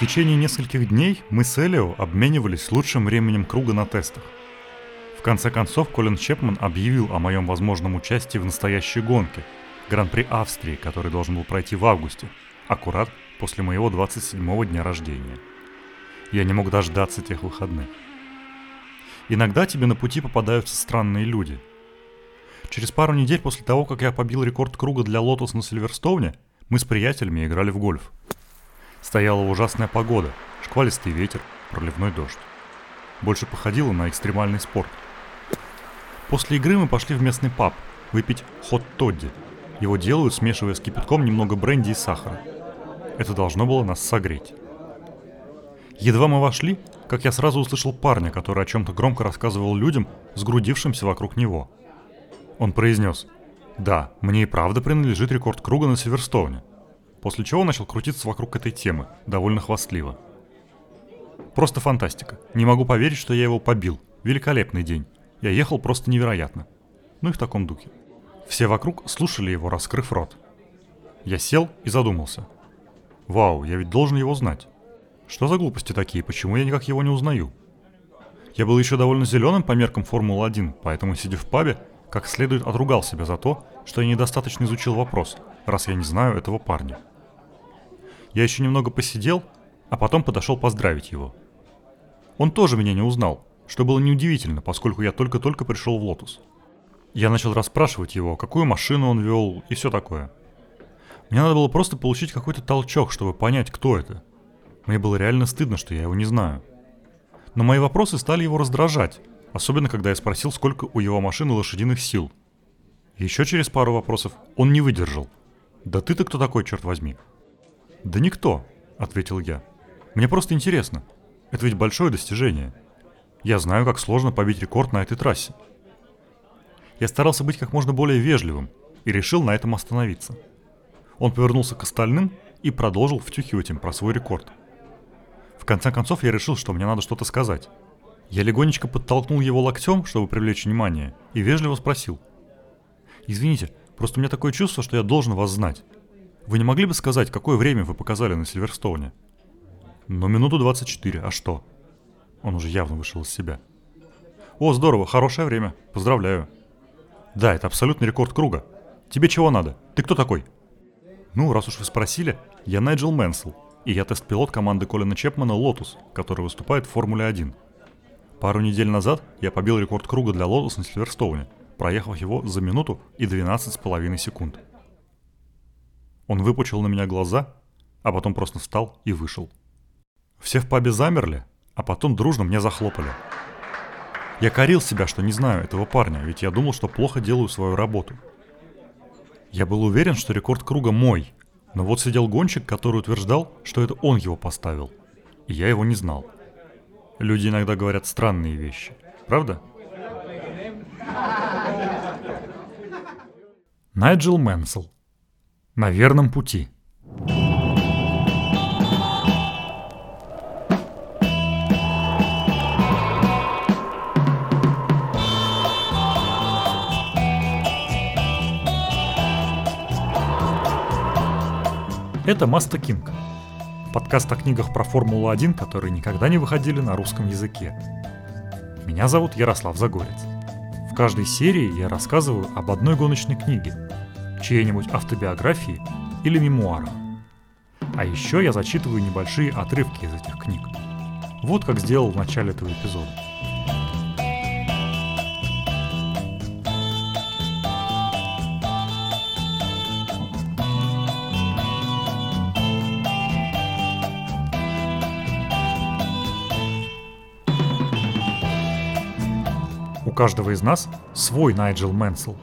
течение нескольких дней мы с Элио обменивались лучшим временем круга на тестах. В конце концов, Колин Чепман объявил о моем возможном участии в настоящей гонке – Гран-при Австрии, который должен был пройти в августе, аккурат после моего 27-го дня рождения. Я не мог дождаться тех выходных. Иногда тебе на пути попадаются странные люди. Через пару недель после того, как я побил рекорд круга для Лотос на Сильверстоуне, мы с приятелями играли в гольф. Стояла ужасная погода, шквалистый ветер, проливной дождь. Больше походило на экстремальный спорт. После игры мы пошли в местный паб выпить хот-тодди. Его делают, смешивая с кипятком немного бренди и сахара. Это должно было нас согреть. Едва мы вошли, как я сразу услышал парня, который о чем-то громко рассказывал людям, сгрудившимся вокруг него. Он произнес «Да, мне и правда принадлежит рекорд круга на Сильверстоуне», после чего начал крутиться вокруг этой темы, довольно хвастливо. Просто фантастика. Не могу поверить, что я его побил. Великолепный день. Я ехал просто невероятно. Ну и в таком духе. Все вокруг слушали его, раскрыв рот. Я сел и задумался. Вау, я ведь должен его знать. Что за глупости такие, почему я никак его не узнаю? Я был еще довольно зеленым по меркам Формулы-1, поэтому, сидя в пабе, как следует отругал себя за то, что я недостаточно изучил вопрос, раз я не знаю этого парня. Я еще немного посидел, а потом подошел поздравить его. Он тоже меня не узнал, что было неудивительно, поскольку я только-только пришел в Лотус. Я начал расспрашивать его, какую машину он вел и все такое. Мне надо было просто получить какой-то толчок, чтобы понять, кто это. Мне было реально стыдно, что я его не знаю. Но мои вопросы стали его раздражать, особенно когда я спросил, сколько у его машины лошадиных сил. Еще через пару вопросов он не выдержал. «Да ты-то кто такой, черт возьми?» «Да никто», — ответил я. «Мне просто интересно. Это ведь большое достижение. Я знаю, как сложно побить рекорд на этой трассе. Я старался быть как можно более вежливым и решил на этом остановиться. Он повернулся к остальным и продолжил втюхивать им про свой рекорд. В конце концов я решил, что мне надо что-то сказать. Я легонечко подтолкнул его локтем, чтобы привлечь внимание, и вежливо спросил. «Извините, просто у меня такое чувство, что я должен вас знать. Вы не могли бы сказать, какое время вы показали на Сильверстоуне?» «Ну, минуту 24, а что?» Он уже явно вышел из себя. «О, здорово, хорошее время. Поздравляю». «Да, это абсолютный рекорд круга. Тебе чего надо? Ты кто такой?» «Ну, раз уж вы спросили, я Найджел Мэнсел, и я тест-пилот команды Колина Чепмана «Лотус», который выступает в Формуле-1. Пару недель назад я побил рекорд круга для «Лотус» на Сильверстоуне, проехав его за минуту и 12 с половиной секунд. Он выпучил на меня глаза, а потом просто встал и вышел. Все в пабе замерли, а потом дружно мне захлопали. Я корил себя, что не знаю этого парня, ведь я думал, что плохо делаю свою работу. Я был уверен, что рекорд круга мой, но вот сидел гонщик, который утверждал, что это он его поставил. И я его не знал. Люди иногда говорят странные вещи. Правда? Найджел Мэнсел. На верном пути. Это Маста Кинг. Подкаст о книгах про Формулу-1, которые никогда не выходили на русском языке. Меня зовут Ярослав Загорец. В каждой серии я рассказываю об одной гоночной книге, чьей-нибудь автобиографии или мемуарах. А еще я зачитываю небольшие отрывки из этих книг. Вот как сделал в начале этого эпизода. каждого из нас свой Найджел Мэнсел.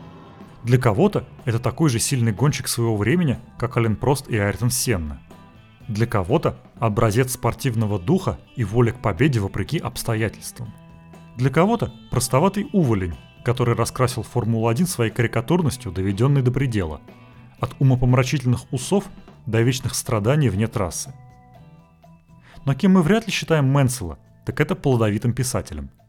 Для кого-то это такой же сильный гонщик своего времени, как Ален Прост и Айртон Сенна. Для кого-то образец спортивного духа и воли к победе вопреки обстоятельствам. Для кого-то простоватый уволень, который раскрасил Формулу-1 своей карикатурностью, доведенной до предела. От умопомрачительных усов до вечных страданий вне трассы. Но кем мы вряд ли считаем Мэнсела, так это плодовитым писателем –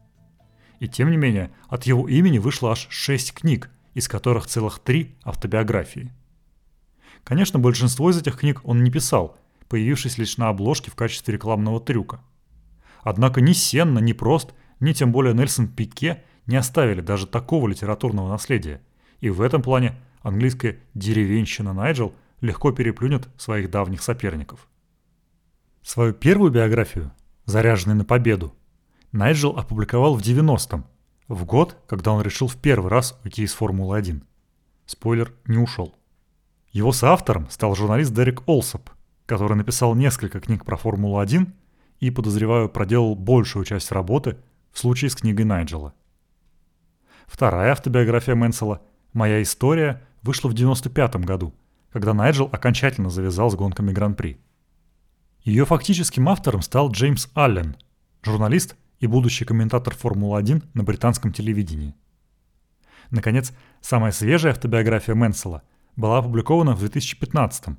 и тем не менее, от его имени вышло аж шесть книг, из которых целых три автобиографии. Конечно, большинство из этих книг он не писал, появившись лишь на обложке в качестве рекламного трюка. Однако ни Сенна, ни Прост, ни тем более Нельсон Пике не оставили даже такого литературного наследия. И в этом плане английская деревенщина Найджел легко переплюнет своих давних соперников. Свою первую биографию, заряженную на победу, Найджел опубликовал в 90-м, в год, когда он решил в первый раз уйти из Формулы-1. Спойлер, не ушел. Его соавтором стал журналист Дерек Олсоп, который написал несколько книг про Формулу-1 и, подозреваю, проделал большую часть работы в случае с книгой Найджела. Вторая автобиография Мэнсела «Моя история» вышла в 95 году, когда Найджел окончательно завязал с гонками Гран-при. Ее фактическим автором стал Джеймс Аллен, журналист и будущий комментатор Формулы-1 на британском телевидении. Наконец, самая свежая автобиография Мэнсела была опубликована в 2015 -м.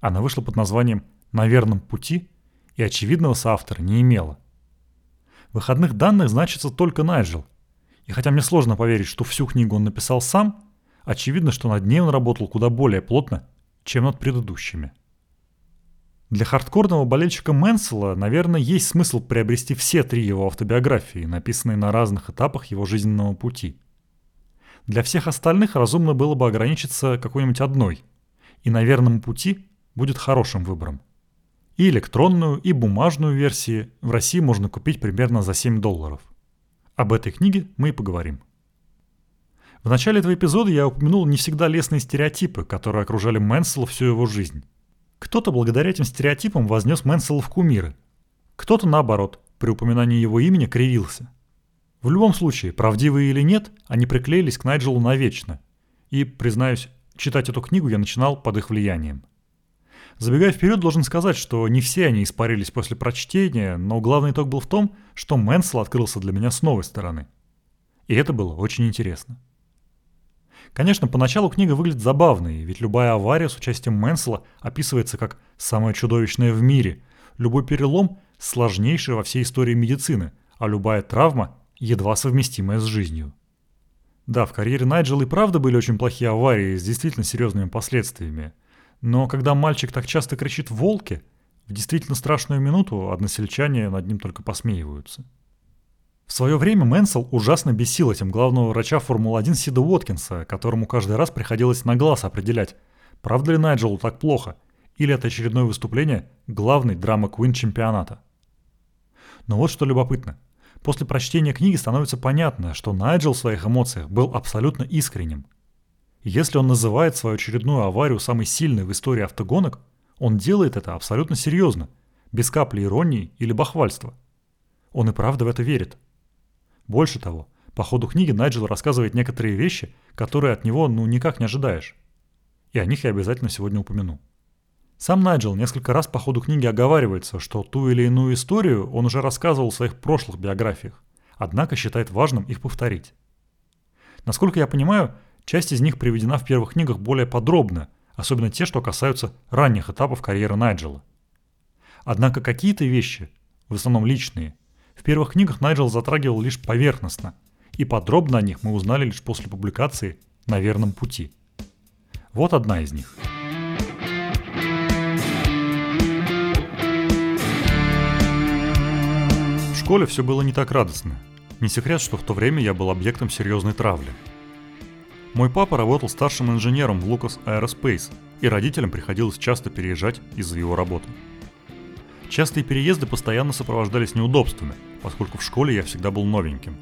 Она вышла под названием «На верном пути» и очевидного соавтора не имела. В выходных данных значится только Найджел. И хотя мне сложно поверить, что всю книгу он написал сам, очевидно, что над ней он работал куда более плотно, чем над предыдущими. Для хардкорного болельщика Мэнсела, наверное, есть смысл приобрести все три его автобиографии, написанные на разных этапах его жизненного пути. Для всех остальных разумно было бы ограничиться какой-нибудь одной, и на верном пути будет хорошим выбором. И электронную, и бумажную версии в России можно купить примерно за 7 долларов. Об этой книге мы и поговорим. В начале этого эпизода я упомянул не всегда лестные стереотипы, которые окружали Мэнсела всю его жизнь. Кто-то благодаря этим стереотипам вознес Мэнсела в кумиры. Кто-то, наоборот, при упоминании его имени кривился. В любом случае, правдивые или нет, они приклеились к Найджелу навечно. И, признаюсь, читать эту книгу я начинал под их влиянием. Забегая вперед, должен сказать, что не все они испарились после прочтения, но главный итог был в том, что Мэнсел открылся для меня с новой стороны. И это было очень интересно. Конечно, поначалу книга выглядит забавной, ведь любая авария с участием Мэнсела описывается как самое чудовищное в мире, любой перелом – сложнейший во всей истории медицины, а любая травма – едва совместимая с жизнью. Да, в карьере Найджела и правда были очень плохие аварии с действительно серьезными последствиями – но когда мальчик так часто кричит «волки», в действительно страшную минуту односельчане над ним только посмеиваются. В свое время Мэнсел ужасно бесил этим главного врача Формулы-1 Сида Уоткинса, которому каждый раз приходилось на глаз определять, правда ли Найджелу так плохо, или это очередное выступление главной драмы Куин чемпионата. Но вот что любопытно. После прочтения книги становится понятно, что Найджел в своих эмоциях был абсолютно искренним – если он называет свою очередную аварию самой сильной в истории автогонок, он делает это абсолютно серьезно, без капли иронии или бахвальства. Он и правда в это верит. Больше того, по ходу книги Найджел рассказывает некоторые вещи, которые от него ну никак не ожидаешь. И о них я обязательно сегодня упомяну. Сам Найджел несколько раз по ходу книги оговаривается, что ту или иную историю он уже рассказывал в своих прошлых биографиях, однако считает важным их повторить. Насколько я понимаю, Часть из них приведена в первых книгах более подробно, особенно те, что касаются ранних этапов карьеры Найджела. Однако какие-то вещи, в основном личные, в первых книгах Найджел затрагивал лишь поверхностно, и подробно о них мы узнали лишь после публикации «На верном пути». Вот одна из них. В школе все было не так радостно. Не секрет, что в то время я был объектом серьезной травли – мой папа работал старшим инженером в Lucas Aerospace, и родителям приходилось часто переезжать из-за его работы. Частые переезды постоянно сопровождались неудобствами, поскольку в школе я всегда был новеньким.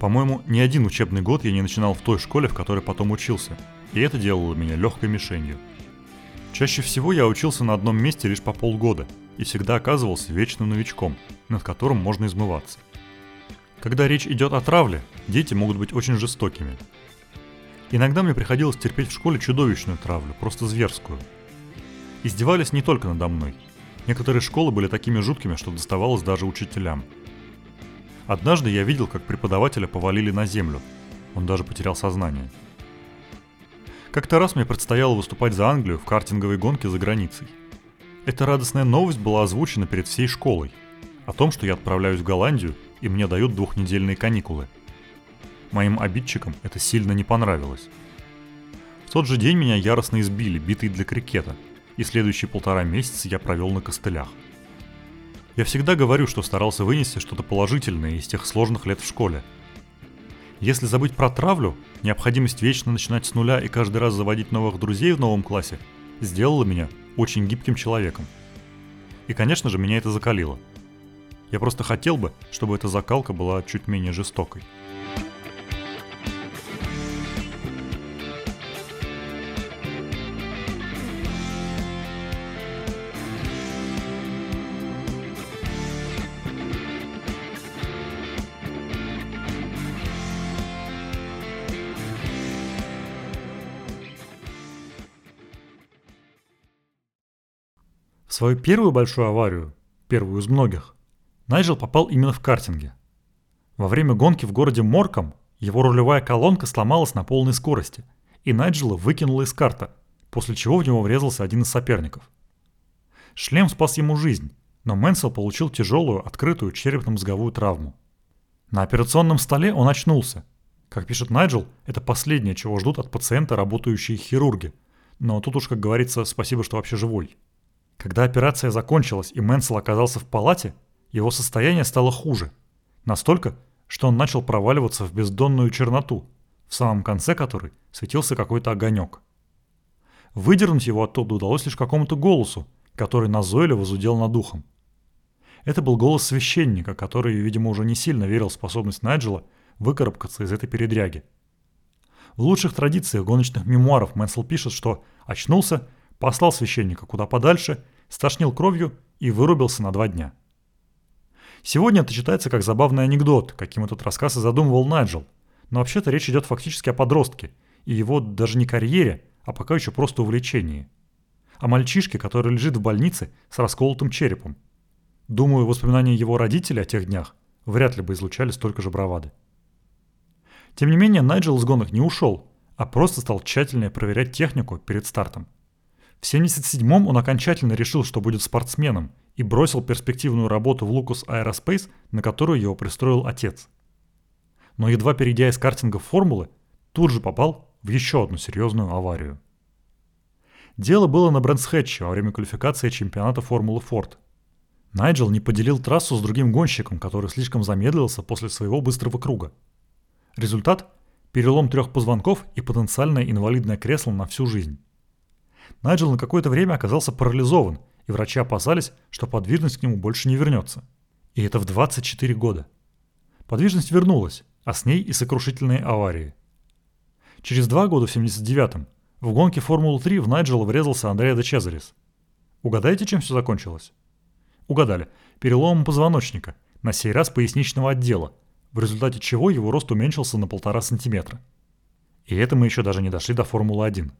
По-моему, ни один учебный год я не начинал в той школе, в которой потом учился, и это делало меня легкой мишенью. Чаще всего я учился на одном месте лишь по полгода и всегда оказывался вечным новичком, над которым можно измываться. Когда речь идет о травле, дети могут быть очень жестокими, Иногда мне приходилось терпеть в школе чудовищную травлю, просто зверскую. Издевались не только надо мной. Некоторые школы были такими жуткими, что доставалось даже учителям. Однажды я видел, как преподавателя повалили на землю. Он даже потерял сознание. Как-то раз мне предстояло выступать за Англию в картинговой гонке за границей. Эта радостная новость была озвучена перед всей школой. О том, что я отправляюсь в Голландию, и мне дают двухнедельные каникулы – Моим обидчикам это сильно не понравилось. В тот же день меня яростно избили, битые для крикета. И следующие полтора месяца я провел на костылях. Я всегда говорю, что старался вынести что-то положительное из тех сложных лет в школе. Если забыть про травлю, необходимость вечно начинать с нуля и каждый раз заводить новых друзей в новом классе сделала меня очень гибким человеком. И, конечно же, меня это закалило. Я просто хотел бы, чтобы эта закалка была чуть менее жестокой. Свою первую большую аварию, первую из многих, Найджел попал именно в картинге. Во время гонки в городе Морком его рулевая колонка сломалась на полной скорости, и Найджела выкинула из карта, после чего в него врезался один из соперников. Шлем спас ему жизнь, но Мэнсел получил тяжелую, открытую черепно-мозговую травму. На операционном столе он очнулся. Как пишет Найджел, это последнее, чего ждут от пациента работающие хирурги. Но тут уж, как говорится, спасибо, что вообще живой. Когда операция закончилась и Мэнсел оказался в палате, его состояние стало хуже. Настолько, что он начал проваливаться в бездонную черноту, в самом конце которой светился какой-то огонек. Выдернуть его оттуда удалось лишь какому-то голосу, который назойливо зудел над ухом. Это был голос священника, который, видимо, уже не сильно верил в способность Найджела выкарабкаться из этой передряги. В лучших традициях гоночных мемуаров Мэнсел пишет, что очнулся послал священника куда подальше, стошнил кровью и вырубился на два дня. Сегодня это читается как забавный анекдот, каким этот рассказ и задумывал Найджел, но вообще-то речь идет фактически о подростке, и его даже не карьере, а пока еще просто увлечении. О мальчишке, который лежит в больнице с расколотым черепом. Думаю, воспоминания его родителей о тех днях вряд ли бы излучали столько же бравады. Тем не менее, Найджел из гонок не ушел, а просто стал тщательнее проверять технику перед стартом – в 77-м он окончательно решил, что будет спортсменом, и бросил перспективную работу в Lucas Aerospace, на которую его пристроил отец. Но едва перейдя из картинга в формулы, тут же попал в еще одну серьезную аварию. Дело было на Брэнсхэтче во время квалификации чемпионата Формулы Форд. Найджел не поделил трассу с другим гонщиком, который слишком замедлился после своего быстрого круга. Результат – перелом трех позвонков и потенциальное инвалидное кресло на всю жизнь. Найджел на какое-то время оказался парализован, и врачи опасались, что подвижность к нему больше не вернется. И это в 24 года. Подвижность вернулась, а с ней и сокрушительные аварии. Через два года в 79-м в гонке Формулы-3 в Найджела врезался Андреа де Чезарис. Угадайте, чем все закончилось? Угадали. Переломом позвоночника, на сей раз поясничного отдела, в результате чего его рост уменьшился на полтора сантиметра. И это мы еще даже не дошли до Формулы-1.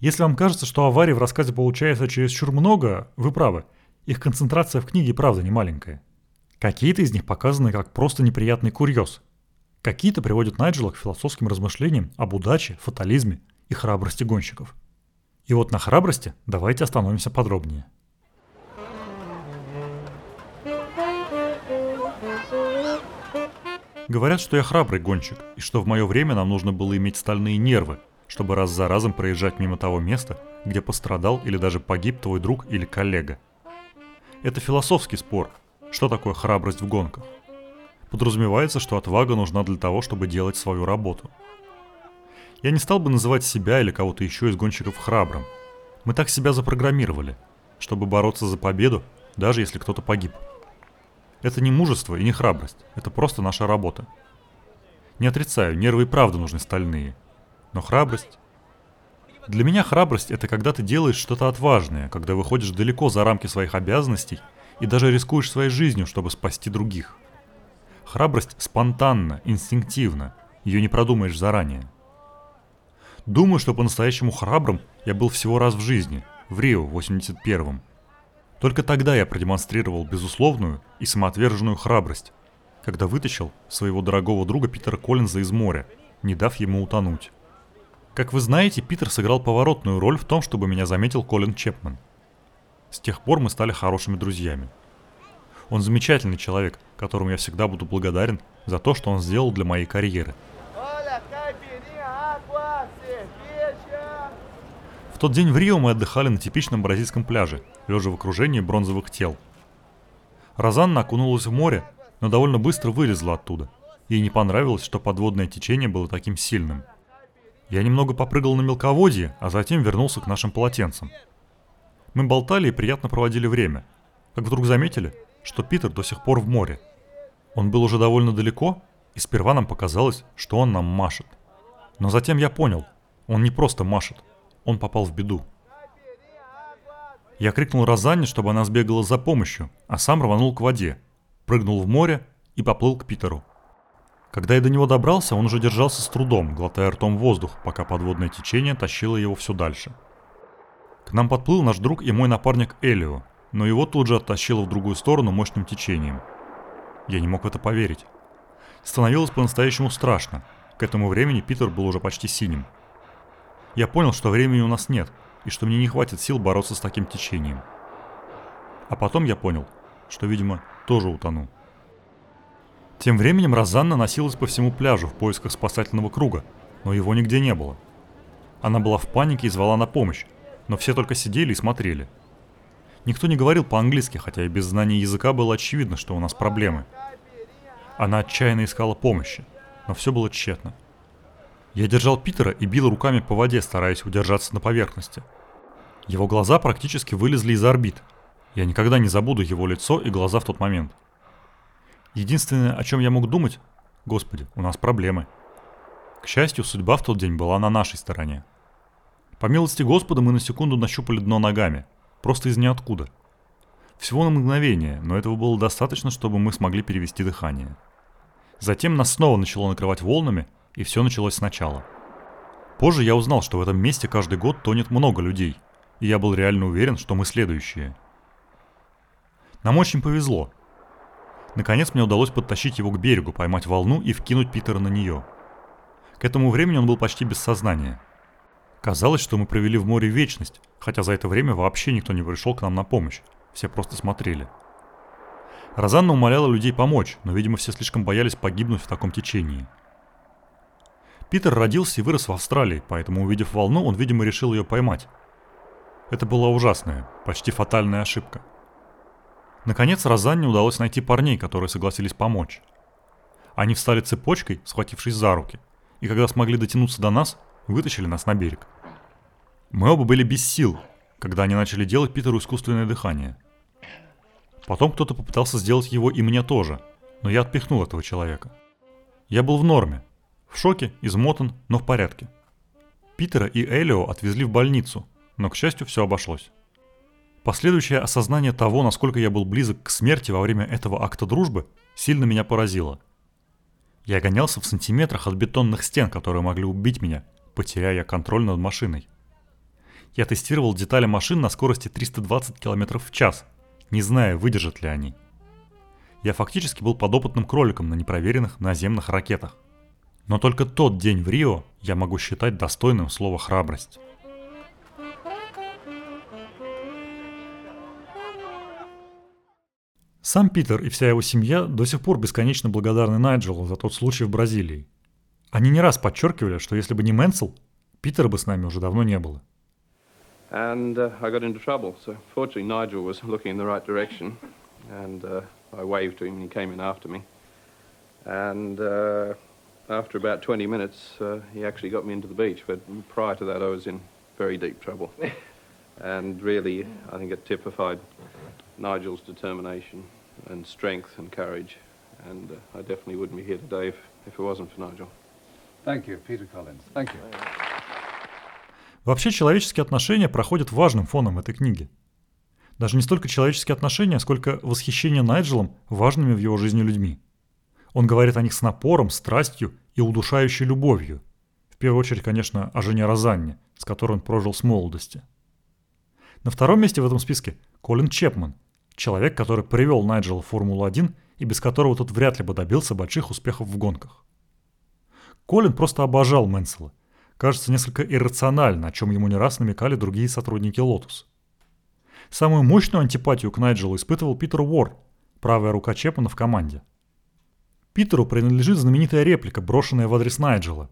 Если вам кажется, что аварий в рассказе получается чересчур много, вы правы. Их концентрация в книге правда не маленькая. Какие-то из них показаны как просто неприятный курьез. Какие-то приводят Найджела к философским размышлениям об удаче, фатализме и храбрости гонщиков. И вот на храбрости давайте остановимся подробнее. Говорят, что я храбрый гонщик, и что в мое время нам нужно было иметь стальные нервы, чтобы раз за разом проезжать мимо того места, где пострадал или даже погиб твой друг или коллега. Это философский спор, что такое храбрость в гонках. Подразумевается, что отвага нужна для того, чтобы делать свою работу. Я не стал бы называть себя или кого-то еще из гонщиков храбрым. Мы так себя запрограммировали, чтобы бороться за победу, даже если кто-то погиб. Это не мужество и не храбрость, это просто наша работа. Не отрицаю, нервы и правда нужны стальные – но храбрость... Для меня храбрость – это когда ты делаешь что-то отважное, когда выходишь далеко за рамки своих обязанностей и даже рискуешь своей жизнью, чтобы спасти других. Храбрость спонтанна, инстинктивна, ее не продумаешь заранее. Думаю, что по-настоящему храбрым я был всего раз в жизни, в Рио в 81-м. Только тогда я продемонстрировал безусловную и самоотверженную храбрость, когда вытащил своего дорогого друга Питера Коллинза из моря, не дав ему утонуть. Как вы знаете, Питер сыграл поворотную роль в том, чтобы меня заметил Колин Чепман. С тех пор мы стали хорошими друзьями. Он замечательный человек, которому я всегда буду благодарен за то, что он сделал для моей карьеры. В тот день в Рио мы отдыхали на типичном бразильском пляже, лежа в окружении бронзовых тел. Розанна окунулась в море, но довольно быстро вылезла оттуда. Ей не понравилось, что подводное течение было таким сильным. Я немного попрыгал на мелководье, а затем вернулся к нашим полотенцам. Мы болтали и приятно проводили время, как вдруг заметили, что Питер до сих пор в море. Он был уже довольно далеко, и сперва нам показалось, что он нам машет. Но затем я понял, он не просто машет, он попал в беду. Я крикнул Розанне, чтобы она сбегала за помощью, а сам рванул к воде, прыгнул в море и поплыл к Питеру. Когда я до него добрался, он уже держался с трудом, глотая ртом воздух, пока подводное течение тащило его все дальше. К нам подплыл наш друг и мой напарник Элио, но его тут же оттащило в другую сторону мощным течением. Я не мог в это поверить. Становилось по-настоящему страшно. К этому времени Питер был уже почти синим. Я понял, что времени у нас нет, и что мне не хватит сил бороться с таким течением. А потом я понял, что, видимо, тоже утону. Тем временем Розанна носилась по всему пляжу в поисках спасательного круга, но его нигде не было. Она была в панике и звала на помощь, но все только сидели и смотрели. Никто не говорил по-английски, хотя и без знания языка было очевидно, что у нас проблемы. Она отчаянно искала помощи, но все было тщетно. Я держал Питера и бил руками по воде, стараясь удержаться на поверхности. Его глаза практически вылезли из орбит. Я никогда не забуду его лицо и глаза в тот момент. Единственное, о чем я мог думать, господи, у нас проблемы. К счастью, судьба в тот день была на нашей стороне. По милости Господа мы на секунду нащупали дно ногами, просто из ниоткуда. Всего на мгновение, но этого было достаточно, чтобы мы смогли перевести дыхание. Затем нас снова начало накрывать волнами, и все началось сначала. Позже я узнал, что в этом месте каждый год тонет много людей, и я был реально уверен, что мы следующие. Нам очень повезло. Наконец мне удалось подтащить его к берегу, поймать волну и вкинуть Питера на нее. К этому времени он был почти без сознания. Казалось, что мы провели в море вечность, хотя за это время вообще никто не пришел к нам на помощь, все просто смотрели. Розанна умоляла людей помочь, но, видимо, все слишком боялись погибнуть в таком течении – Питер родился и вырос в Австралии, поэтому, увидев волну, он, видимо, решил ее поймать. Это была ужасная, почти фатальная ошибка. Наконец, Розанне удалось найти парней, которые согласились помочь. Они встали цепочкой, схватившись за руки, и когда смогли дотянуться до нас, вытащили нас на берег. Мы оба были без сил, когда они начали делать Питеру искусственное дыхание. Потом кто-то попытался сделать его и мне тоже, но я отпихнул этого человека. Я был в норме, в шоке, измотан, но в порядке. Питера и Элио отвезли в больницу, но, к счастью, все обошлось. Последующее осознание того, насколько я был близок к смерти во время этого акта дружбы, сильно меня поразило. Я гонялся в сантиметрах от бетонных стен, которые могли убить меня, потеряя контроль над машиной. Я тестировал детали машин на скорости 320 км в час, не зная, выдержат ли они. Я фактически был подопытным кроликом на непроверенных наземных ракетах. Но только тот день в Рио я могу считать достойным слова «храбрость». Сам Питер и вся его семья до сих пор бесконечно благодарны Найджелу за тот случай в Бразилии. Они не раз подчеркивали, что если бы не Мэнсел, Питера бы с нами уже давно не было. And uh, I got into trouble. So fortunately Nigel was looking in the right direction, and uh, I waved to him, and he came in after me. And uh, after about 20 minutes, uh, he actually got me into the beach. But prior to that, I was in very deep trouble. and really, I think it typified Nigel's determination and strength and courage. And uh, I definitely wouldn't be here today if, if it wasn't for Nigel. Thank you, Peter Collins. Thank you. Вообще человеческие отношения проходят важным фоном этой книги. Даже не столько человеческие отношения, сколько восхищение Найджелом важными в его жизни людьми – он говорит о них с напором, страстью и удушающей любовью. В первую очередь, конечно, о жене Розанне, с которой он прожил с молодости. На втором месте в этом списке Колин Чепман, человек, который привел Найджела в Формулу-1 и без которого тот вряд ли бы добился больших успехов в гонках. Колин просто обожал Мэнсела. Кажется несколько иррационально, о чем ему не раз намекали другие сотрудники Lotus. Самую мощную антипатию к Найджелу испытывал Питер Уорр, правая рука Чепмана в команде – Питеру принадлежит знаменитая реплика, брошенная в адрес Найджела.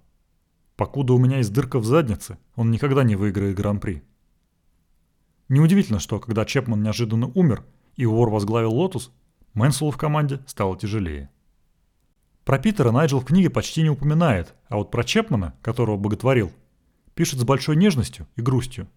«Покуда у меня есть дырка в заднице, он никогда не выиграет Гран-при». Неудивительно, что когда Чепман неожиданно умер и Уорр возглавил Лотус, Мэнселу в команде стало тяжелее. Про Питера Найджел в книге почти не упоминает, а вот про Чепмана, которого боготворил, пишет с большой нежностью и грустью.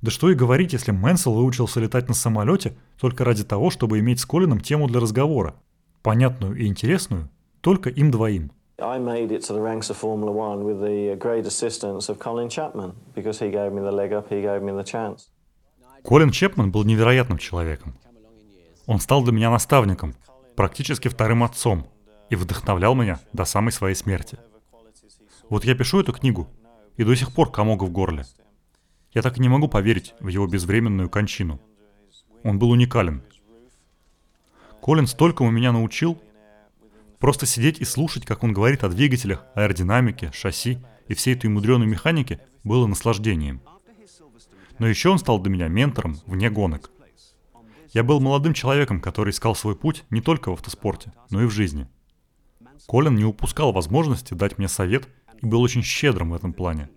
Да что и говорить, если Мэнсел выучился летать на самолете только ради того, чтобы иметь с Колином тему для разговора, понятную и интересную, только им двоим. I made it to the ranks of Formula One with the great assistance of Colin Chapman, because he gave me the leg up, he gave me the chance. Колин Чепман был невероятным человеком. Он стал для меня наставником, практически вторым отцом, и вдохновлял меня до самой своей смерти. Вот я пишу эту книгу, и до сих пор комога в горле. Я так и не могу поверить в его безвременную кончину. Он был уникален. Колин столькому меня научил, Просто сидеть и слушать, как он говорит о двигателях, аэродинамике, шасси и всей этой мудреной механике, было наслаждением. Но еще он стал для меня ментором вне гонок. Я был молодым человеком, который искал свой путь не только в автоспорте, но и в жизни. Колин не упускал возможности дать мне совет и был очень щедрым в этом плане.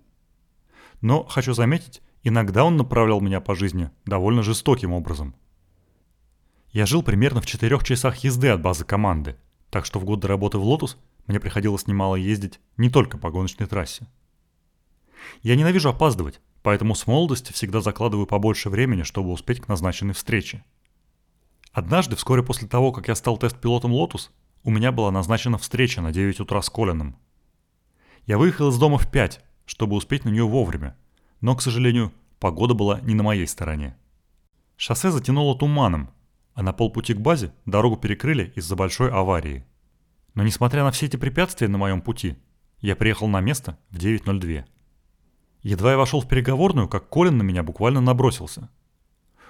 Но, хочу заметить, иногда он направлял меня по жизни довольно жестоким образом. Я жил примерно в четырех часах езды от базы команды – так что в годы работы в «Лотус» мне приходилось немало ездить не только по гоночной трассе. Я ненавижу опаздывать, поэтому с молодости всегда закладываю побольше времени, чтобы успеть к назначенной встрече. Однажды, вскоре после того, как я стал тест-пилотом «Лотус», у меня была назначена встреча на 9 утра с Колином. Я выехал из дома в 5, чтобы успеть на нее вовремя, но, к сожалению, погода была не на моей стороне. Шоссе затянуло туманом, а на полпути к базе дорогу перекрыли из-за большой аварии. Но несмотря на все эти препятствия на моем пути, я приехал на место в 9.02. Едва я вошел в переговорную, как Колин на меня буквально набросился.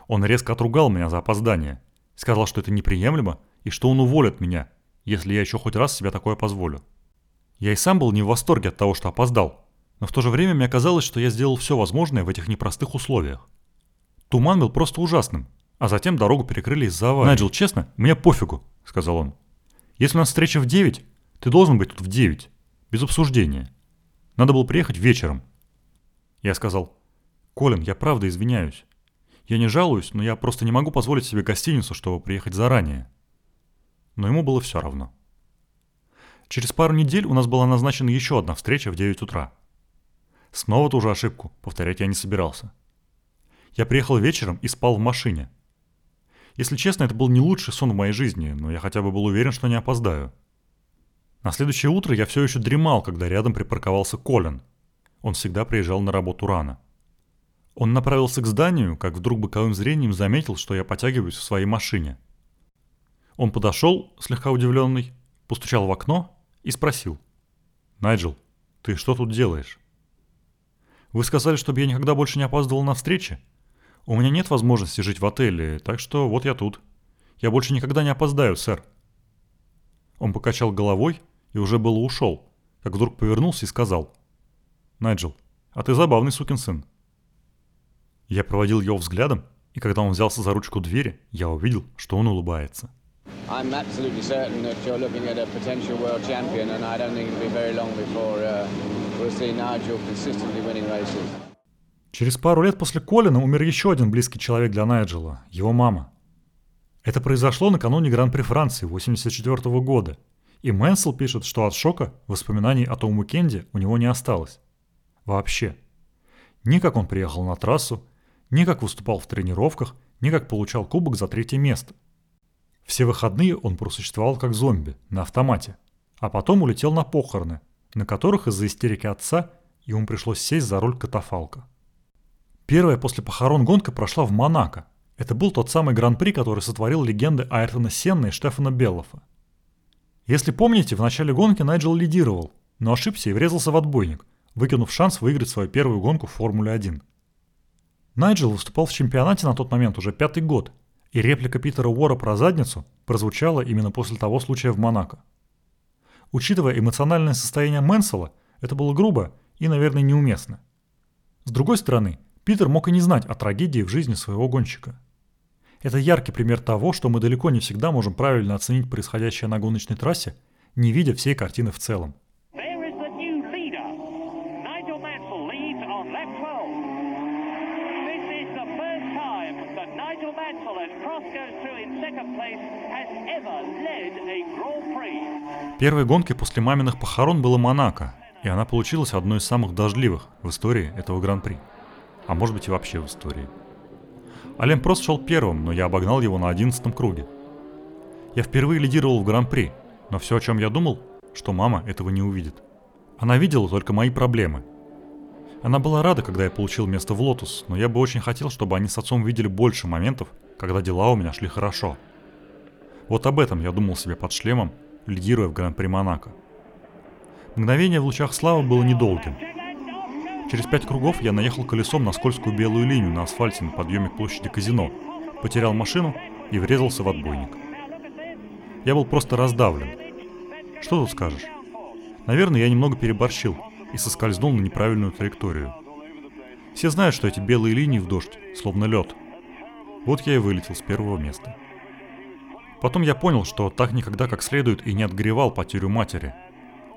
Он резко отругал меня за опоздание, сказал, что это неприемлемо и что он уволит меня, если я еще хоть раз себе такое позволю. Я и сам был не в восторге от того, что опоздал, но в то же время мне казалось, что я сделал все возможное в этих непростых условиях. Туман был просто ужасным, а затем дорогу перекрыли из-за аварии. Найджел, честно, мне пофигу, сказал он. Если у нас встреча в 9, ты должен быть тут в 9. Без обсуждения. Надо было приехать вечером. Я сказал, Колин, я правда извиняюсь. Я не жалуюсь, но я просто не могу позволить себе гостиницу, чтобы приехать заранее. Но ему было все равно. Через пару недель у нас была назначена еще одна встреча в 9 утра. Снова ту же ошибку повторять я не собирался. Я приехал вечером и спал в машине – если честно, это был не лучший сон в моей жизни, но я хотя бы был уверен, что не опоздаю. На следующее утро я все еще дремал, когда рядом припарковался Колин. Он всегда приезжал на работу рано. Он направился к зданию, как вдруг боковым зрением заметил, что я потягиваюсь в своей машине. Он подошел, слегка удивленный, постучал в окно и спросил. «Найджел, ты что тут делаешь?» «Вы сказали, чтобы я никогда больше не опаздывал на встречи?» У меня нет возможности жить в отеле, так что вот я тут. Я больше никогда не опоздаю, сэр». Он покачал головой и уже было ушел, как вдруг повернулся и сказал. «Найджел, а ты забавный сукин сын». Я проводил его взглядом, и когда он взялся за ручку двери, я увидел, что он улыбается. I'm absolutely certain that you're looking at a potential world champion, and I don't think it'll be very long before uh, we'll see Nigel consistently winning races. Через пару лет после Колина умер еще один близкий человек для Найджела – его мама. Это произошло накануне Гран-при Франции 1984 года, и Мэнсел пишет, что от шока воспоминаний о том уикенде у него не осталось. Вообще. Ни как он приехал на трассу, ни как выступал в тренировках, ни как получал кубок за третье место. Все выходные он просуществовал как зомби, на автомате, а потом улетел на похороны, на которых из-за истерики отца ему пришлось сесть за руль катафалка. Первая после похорон гонка прошла в Монако. Это был тот самый гран-при, который сотворил легенды Айртона Сенна и Штефана Беллофа. Если помните, в начале гонки Найджел лидировал, но ошибся и врезался в отбойник, выкинув шанс выиграть свою первую гонку в Формуле 1. Найджел выступал в чемпионате на тот момент уже пятый год, и реплика Питера Уора про задницу прозвучала именно после того случая в Монако. Учитывая эмоциональное состояние Мэнсела, это было грубо и, наверное, неуместно. С другой стороны, Питер мог и не знать о трагедии в жизни своего гонщика. Это яркий пример того, что мы далеко не всегда можем правильно оценить происходящее на гоночной трассе, не видя всей картины в целом. Первой гонкой после маминых похорон было Монако, и она получилась одной из самых дождливых в истории этого гран-при. А может быть и вообще в истории. Ален Прост шел первым, но я обогнал его на одиннадцатом круге. Я впервые лидировал в гран-при, но все, о чем я думал, что мама этого не увидит. Она видела только мои проблемы. Она была рада, когда я получил место в Лотус, но я бы очень хотел, чтобы они с отцом видели больше моментов, когда дела у меня шли хорошо. Вот об этом я думал себе под шлемом, лидируя в Гран-при Монако. Мгновение в лучах славы было недолгим. Через пять кругов я наехал колесом на скользкую белую линию на асфальте на подъеме к площади казино, потерял машину и врезался в отбойник. Я был просто раздавлен. Что тут скажешь? Наверное, я немного переборщил и соскользнул на неправильную траекторию. Все знают, что эти белые линии в дождь, словно лед. Вот я и вылетел с первого места. Потом я понял, что так никогда как следует и не отгревал потерю матери.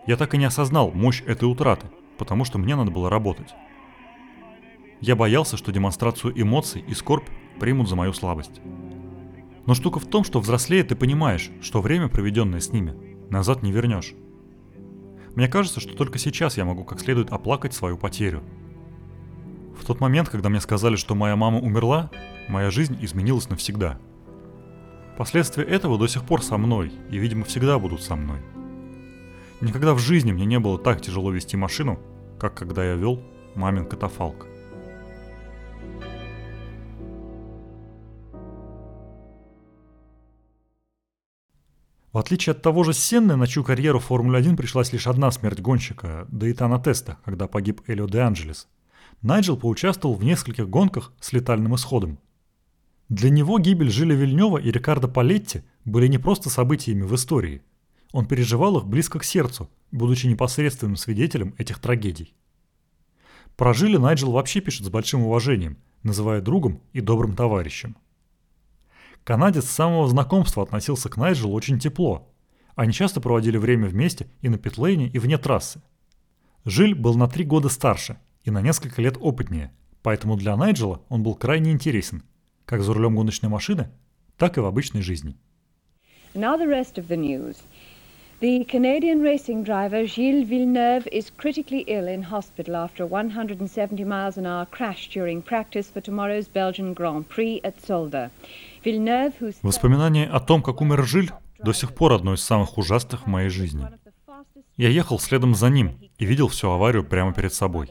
Я так и не осознал мощь этой утраты, потому что мне надо было работать. Я боялся, что демонстрацию эмоций и скорбь примут за мою слабость. Но штука в том, что взрослея ты понимаешь, что время, проведенное с ними, назад не вернешь. Мне кажется, что только сейчас я могу как следует оплакать свою потерю. В тот момент, когда мне сказали, что моя мама умерла, моя жизнь изменилась навсегда – Последствия этого до сих пор со мной и, видимо, всегда будут со мной. Никогда в жизни мне не было так тяжело вести машину, как когда я вел мамин катафалк. В отличие от того же Сенны, на чью карьеру в Формуле-1 пришлась лишь одна смерть гонщика, да и та на тестах, когда погиб Элио де Анджелес, Найджел поучаствовал в нескольких гонках с летальным исходом. Для него гибель Жиля Вильнева и Рикардо Палетти были не просто событиями в истории. Он переживал их близко к сердцу, будучи непосредственным свидетелем этих трагедий. Про Жиля Найджел вообще пишет с большим уважением, называя другом и добрым товарищем. Канадец с самого знакомства относился к Найджелу очень тепло. Они часто проводили время вместе и на питлейне, и вне трассы. Жиль был на три года старше и на несколько лет опытнее, поэтому для Найджела он был крайне интересен – как за рулем гоночной машины, так и в обычной жизни. Now the rest of the news. The Canadian racing driver Gilles Villeneuve is critically ill in hospital after a 170 miles an hour crash during practice for tomorrow's Belgian Grand Prix at Solda. Villeneuve, who's... Воспоминание о том, как умер Жиль, до сих пор одно из самых ужасных в моей жизни. Я ехал следом за ним и видел всю аварию прямо перед собой.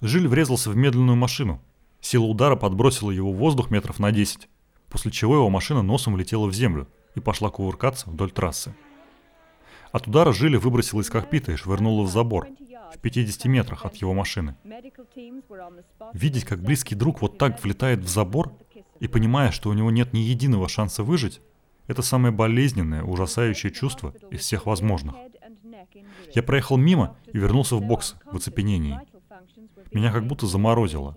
Жиль врезался в медленную машину, Сила удара подбросила его в воздух метров на 10, после чего его машина носом влетела в землю и пошла кувыркаться вдоль трассы. От удара Жили выбросила из кокпита и швырнула в забор, в 50 метрах от его машины. Видеть, как близкий друг вот так влетает в забор и понимая, что у него нет ни единого шанса выжить, это самое болезненное, ужасающее чувство из всех возможных. Я проехал мимо и вернулся в бокс в оцепенении. Меня как будто заморозило.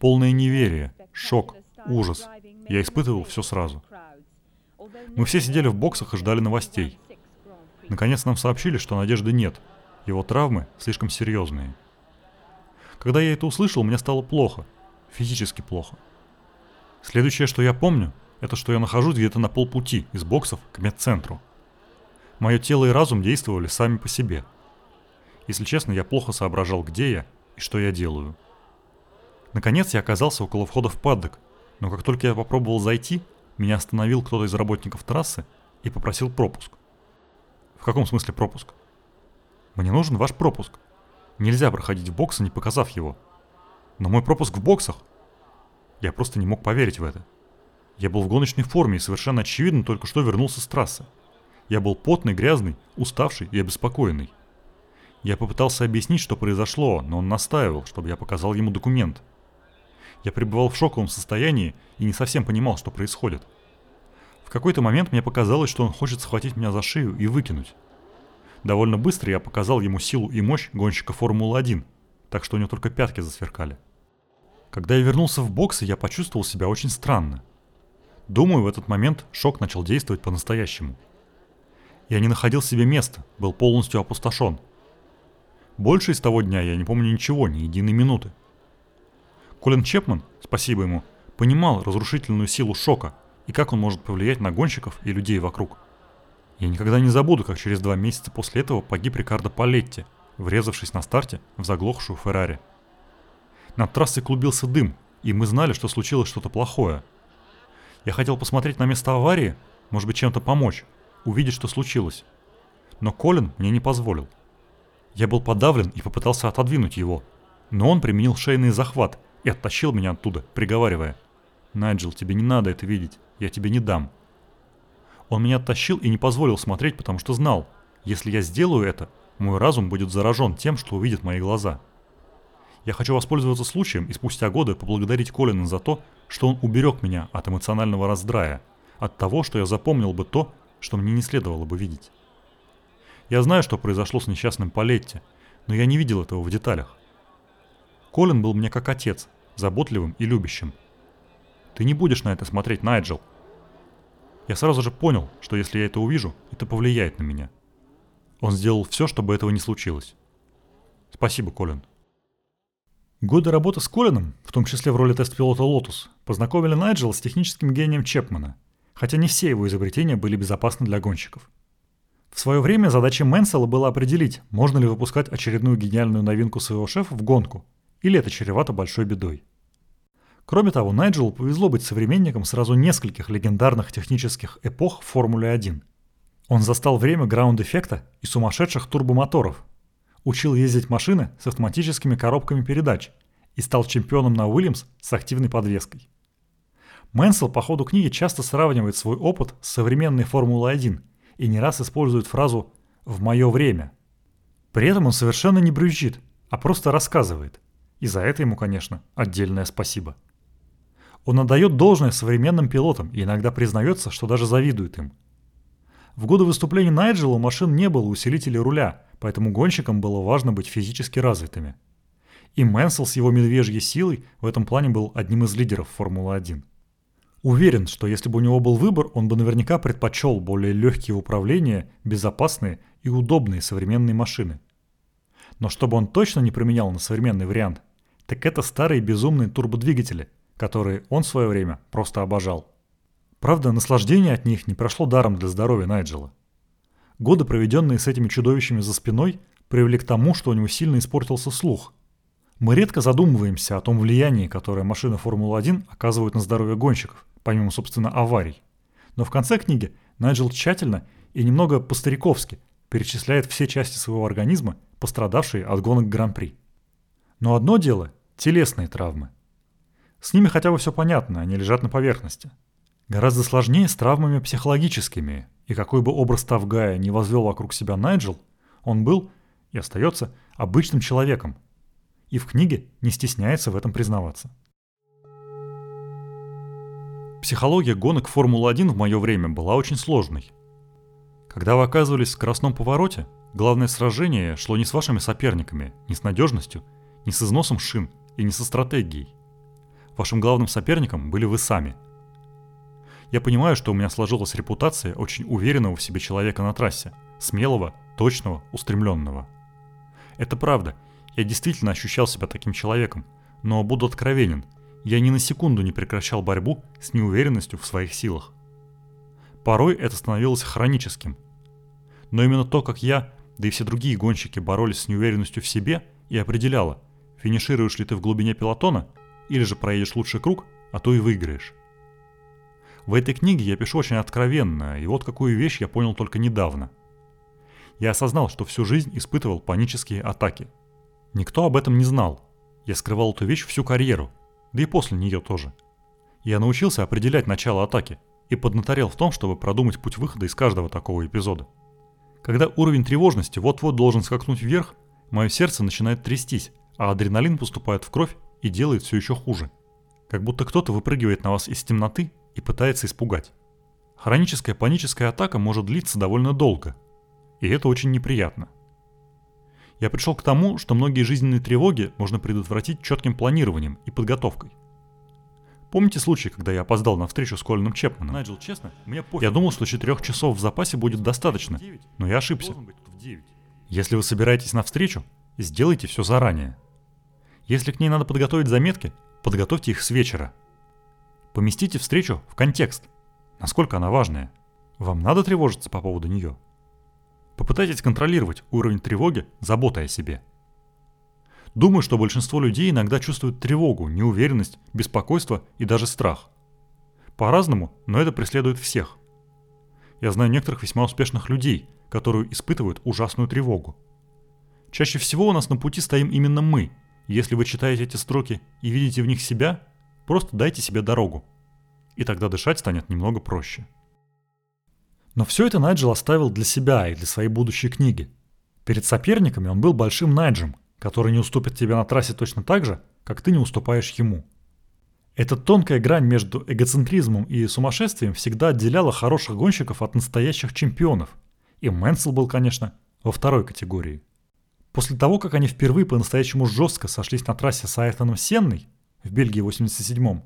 Полное неверие, шок, ужас. Я испытывал все сразу. Мы все сидели в боксах и ждали новостей. Наконец нам сообщили, что надежды нет. Его травмы слишком серьезные. Когда я это услышал, мне стало плохо. Физически плохо. Следующее, что я помню, это что я нахожусь где-то на полпути из боксов к медцентру. Мое тело и разум действовали сами по себе. Если честно, я плохо соображал, где я и что я делаю. Наконец я оказался около входа в паддок, но как только я попробовал зайти, меня остановил кто-то из работников трассы и попросил пропуск. В каком смысле пропуск? Мне нужен ваш пропуск. Нельзя проходить в боксы, не показав его. Но мой пропуск в боксах? Я просто не мог поверить в это. Я был в гоночной форме и совершенно очевидно только что вернулся с трассы. Я был потный, грязный, уставший и обеспокоенный. Я попытался объяснить, что произошло, но он настаивал, чтобы я показал ему документ – я пребывал в шоковом состоянии и не совсем понимал, что происходит. В какой-то момент мне показалось, что он хочет схватить меня за шею и выкинуть. Довольно быстро я показал ему силу и мощь гонщика Формулы-1, так что у него только пятки засверкали. Когда я вернулся в боксы, я почувствовал себя очень странно. Думаю, в этот момент шок начал действовать по-настоящему. Я не находил себе места, был полностью опустошен. Больше из того дня я не помню ничего, ни единой минуты. Колин Чепман, спасибо ему, понимал разрушительную силу шока и как он может повлиять на гонщиков и людей вокруг. Я никогда не забуду, как через два месяца после этого погиб Рикардо Палетти, врезавшись на старте в заглохшую Феррари. Над трассой клубился дым, и мы знали, что случилось что-то плохое. Я хотел посмотреть на место аварии, может быть, чем-то помочь, увидеть, что случилось. Но Колин мне не позволил. Я был подавлен и попытался отодвинуть его, но он применил шейный захват и оттащил меня оттуда, приговаривая. «Найджел, тебе не надо это видеть, я тебе не дам». Он меня оттащил и не позволил смотреть, потому что знал, если я сделаю это, мой разум будет заражен тем, что увидят мои глаза. Я хочу воспользоваться случаем и спустя годы поблагодарить Колина за то, что он уберег меня от эмоционального раздрая, от того, что я запомнил бы то, что мне не следовало бы видеть. Я знаю, что произошло с несчастным Палетти, но я не видел этого в деталях. Колин был мне как отец, заботливым и любящим. Ты не будешь на это смотреть, Найджел, я сразу же понял, что если я это увижу, это повлияет на меня. Он сделал все, чтобы этого не случилось. Спасибо, Колин. Годы работы с Колином, в том числе в роли тест-пилота Lotus, познакомили Найджела с техническим гением Чепмана, хотя не все его изобретения были безопасны для гонщиков. В свое время задачей Мэнсела было определить, можно ли выпускать очередную гениальную новинку своего шефа в гонку, или это чревато большой бедой. Кроме того, Найджелу повезло быть современником сразу нескольких легендарных технических эпох в Формуле-1. Он застал время граунд-эффекта и сумасшедших турбомоторов, учил ездить машины с автоматическими коробками передач и стал чемпионом на Уильямс с активной подвеской. Мэнсел по ходу книги часто сравнивает свой опыт с современной Формулой-1 и не раз использует фразу «в мое время». При этом он совершенно не брюзжит, а просто рассказывает. И за это ему, конечно, отдельное спасибо. Он отдает должное современным пилотам и иногда признается, что даже завидует им. В годы выступлений Найджела у машин не было усилителей руля, поэтому гонщикам было важно быть физически развитыми. И Мэнсел с его медвежьей силой в этом плане был одним из лидеров Формулы-1. Уверен, что если бы у него был выбор, он бы наверняка предпочел более легкие управления, безопасные и удобные современные машины. Но чтобы он точно не применял на современный вариант, так это старые безумные турбодвигатели – которые он в свое время просто обожал. Правда, наслаждение от них не прошло даром для здоровья Найджела. Годы, проведенные с этими чудовищами за спиной, привели к тому, что у него сильно испортился слух. Мы редко задумываемся о том влиянии, которое машины Формулы-1 оказывают на здоровье гонщиков, помимо, собственно, аварий. Но в конце книги Найджел тщательно и немного по-стариковски перечисляет все части своего организма, пострадавшие от гонок Гран-при. Но одно дело – телесные травмы – с ними хотя бы все понятно, они лежат на поверхности. Гораздо сложнее с травмами психологическими, и какой бы образ Тавгая не возвел вокруг себя Найджел, он был и остается обычным человеком. И в книге не стесняется в этом признаваться. Психология гонок Формулы-1 в мое время была очень сложной. Когда вы оказывались в скоростном повороте, главное сражение шло не с вашими соперниками, не с надежностью, не с износом шин и не со стратегией. Вашим главным соперником были вы сами. Я понимаю, что у меня сложилась репутация очень уверенного в себе человека на трассе, смелого, точного, устремленного. Это правда, я действительно ощущал себя таким человеком, но буду откровенен, я ни на секунду не прекращал борьбу с неуверенностью в своих силах. Порой это становилось хроническим. Но именно то, как я, да и все другие гонщики боролись с неуверенностью в себе, и определяло, финишируешь ли ты в глубине пелотона – или же проедешь лучший круг, а то и выиграешь. В этой книге я пишу очень откровенно, и вот какую вещь я понял только недавно. Я осознал, что всю жизнь испытывал панические атаки. Никто об этом не знал. Я скрывал эту вещь всю карьеру, да и после нее тоже. Я научился определять начало атаки и поднаторел в том, чтобы продумать путь выхода из каждого такого эпизода. Когда уровень тревожности вот-вот должен скакнуть вверх, мое сердце начинает трястись, а адреналин поступает в кровь и делает все еще хуже. Как будто кто-то выпрыгивает на вас из темноты и пытается испугать. Хроническая паническая атака может длиться довольно долго, и это очень неприятно. Я пришел к тому, что многие жизненные тревоги можно предотвратить четким планированием и подготовкой. Помните случай, когда я опоздал на встречу с Колином Чепманом? Найджел, честно, мне пофиг. Я думал, что 4 часов в запасе будет достаточно, но я ошибся. Если вы собираетесь на встречу, сделайте все заранее. Если к ней надо подготовить заметки, подготовьте их с вечера. Поместите встречу в контекст. Насколько она важная. Вам надо тревожиться по поводу нее. Попытайтесь контролировать уровень тревоги, заботой о себе. Думаю, что большинство людей иногда чувствуют тревогу, неуверенность, беспокойство и даже страх. По-разному, но это преследует всех. Я знаю некоторых весьма успешных людей, которые испытывают ужасную тревогу. Чаще всего у нас на пути стоим именно мы. Если вы читаете эти строки и видите в них себя, просто дайте себе дорогу. И тогда дышать станет немного проще. Но все это Найджел оставил для себя и для своей будущей книги. Перед соперниками он был большим Найджем, который не уступит тебе на трассе точно так же, как ты не уступаешь ему. Эта тонкая грань между эгоцентризмом и сумасшествием всегда отделяла хороших гонщиков от настоящих чемпионов. И Мэнсел был, конечно, во второй категории. После того, как они впервые по-настоящему жестко сошлись на трассе с Айтоном Сенной в Бельгии 87-м,